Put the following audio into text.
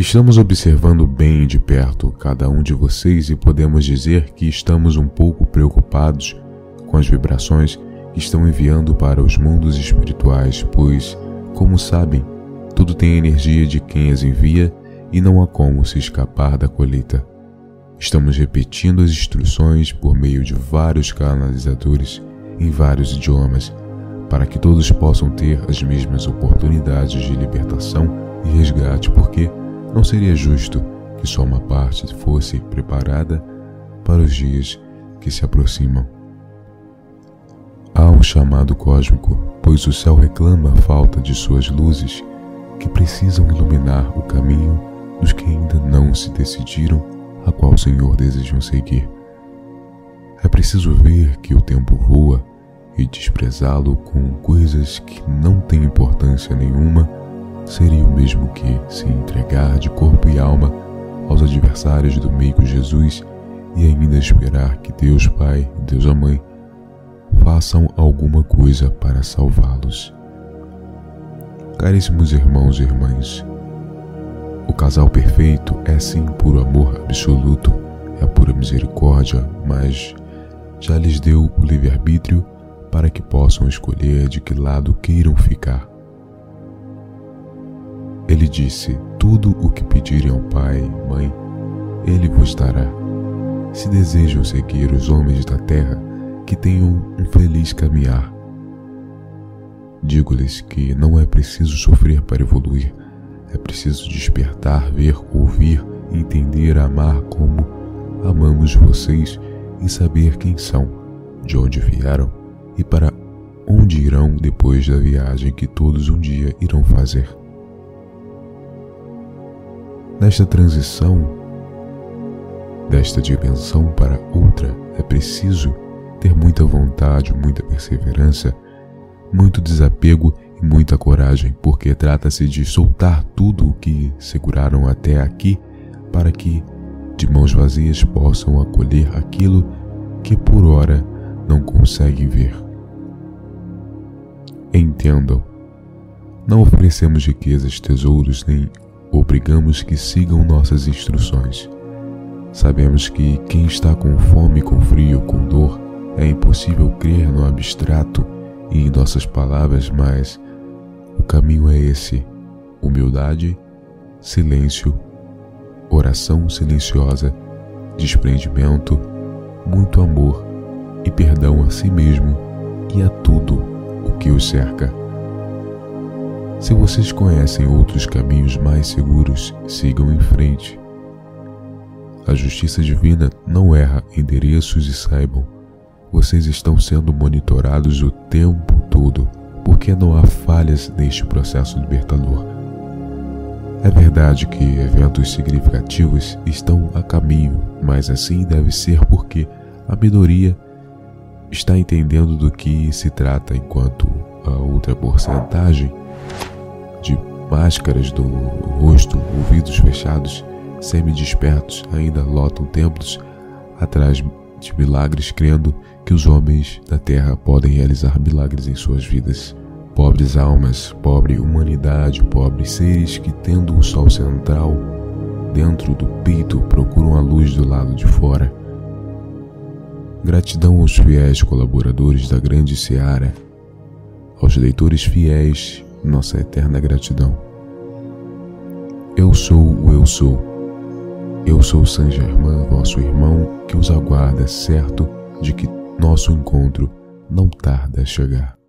Estamos observando bem de perto cada um de vocês e podemos dizer que estamos um pouco preocupados com as vibrações que estão enviando para os mundos espirituais, pois, como sabem, tudo tem a energia de quem as envia e não há como se escapar da colheita. Estamos repetindo as instruções por meio de vários canalizadores em vários idiomas, para que todos possam ter as mesmas oportunidades de libertação e resgate, porque não seria justo que só uma parte fosse preparada para os dias que se aproximam. Há um chamado cósmico, pois o céu reclama a falta de suas luzes que precisam iluminar o caminho dos que ainda não se decidiram a qual Senhor desejam seguir. É preciso ver que o tempo voa e desprezá-lo com coisas que não têm importância nenhuma seria o mesmo que se entregar de corpo e alma aos adversários do meio Jesus e ainda esperar que Deus Pai e Deus a Mãe façam alguma coisa para salvá-los. Caríssimos irmãos e irmãs, o casal perfeito é sim puro amor absoluto, é pura misericórdia, mas já lhes deu o livre-arbítrio para que possam escolher de que lado queiram ficar. Ele disse: Tudo o que pedirem ao Pai Mãe, Ele vos dará. Se desejam seguir os homens da terra, que tenham um feliz caminhar. Digo-lhes que não é preciso sofrer para evoluir, é preciso despertar, ver, ouvir, entender, amar como amamos vocês e saber quem são, de onde vieram e para onde irão depois da viagem que todos um dia irão fazer. Nesta transição desta dimensão para outra, é preciso ter muita vontade, muita perseverança, muito desapego e muita coragem, porque trata-se de soltar tudo o que seguraram até aqui para que, de mãos vazias, possam acolher aquilo que por ora não conseguem ver. Entendam, não oferecemos riquezas, tesouros nem obrigamos que sigam nossas instruções. Sabemos que quem está com fome, com frio, com dor, é impossível crer no abstrato e em nossas palavras, mas o caminho é esse: humildade, silêncio, oração silenciosa, desprendimento, muito amor e perdão a si mesmo e a tudo o que os cerca. Se vocês conhecem outros caminhos mais seguros, sigam em frente. A justiça divina não erra endereços e saibam, vocês estão sendo monitorados o tempo todo, porque não há falhas neste processo libertador. É verdade que eventos significativos estão a caminho, mas assim deve ser porque a minoria está entendendo do que se trata, enquanto a outra porcentagem máscaras do rosto, ouvidos fechados, semi-despertos, ainda lotam templos atrás de milagres, crendo que os homens da terra podem realizar milagres em suas vidas. Pobres almas, pobre humanidade, pobres seres que, tendo o sol central dentro do peito, procuram a luz do lado de fora. Gratidão aos fiéis colaboradores da grande seara, aos leitores fiéis nossa eterna gratidão. Eu sou o Eu Sou. Eu sou Saint Germain, vosso irmão, que os aguarda certo de que nosso encontro não tarda a chegar.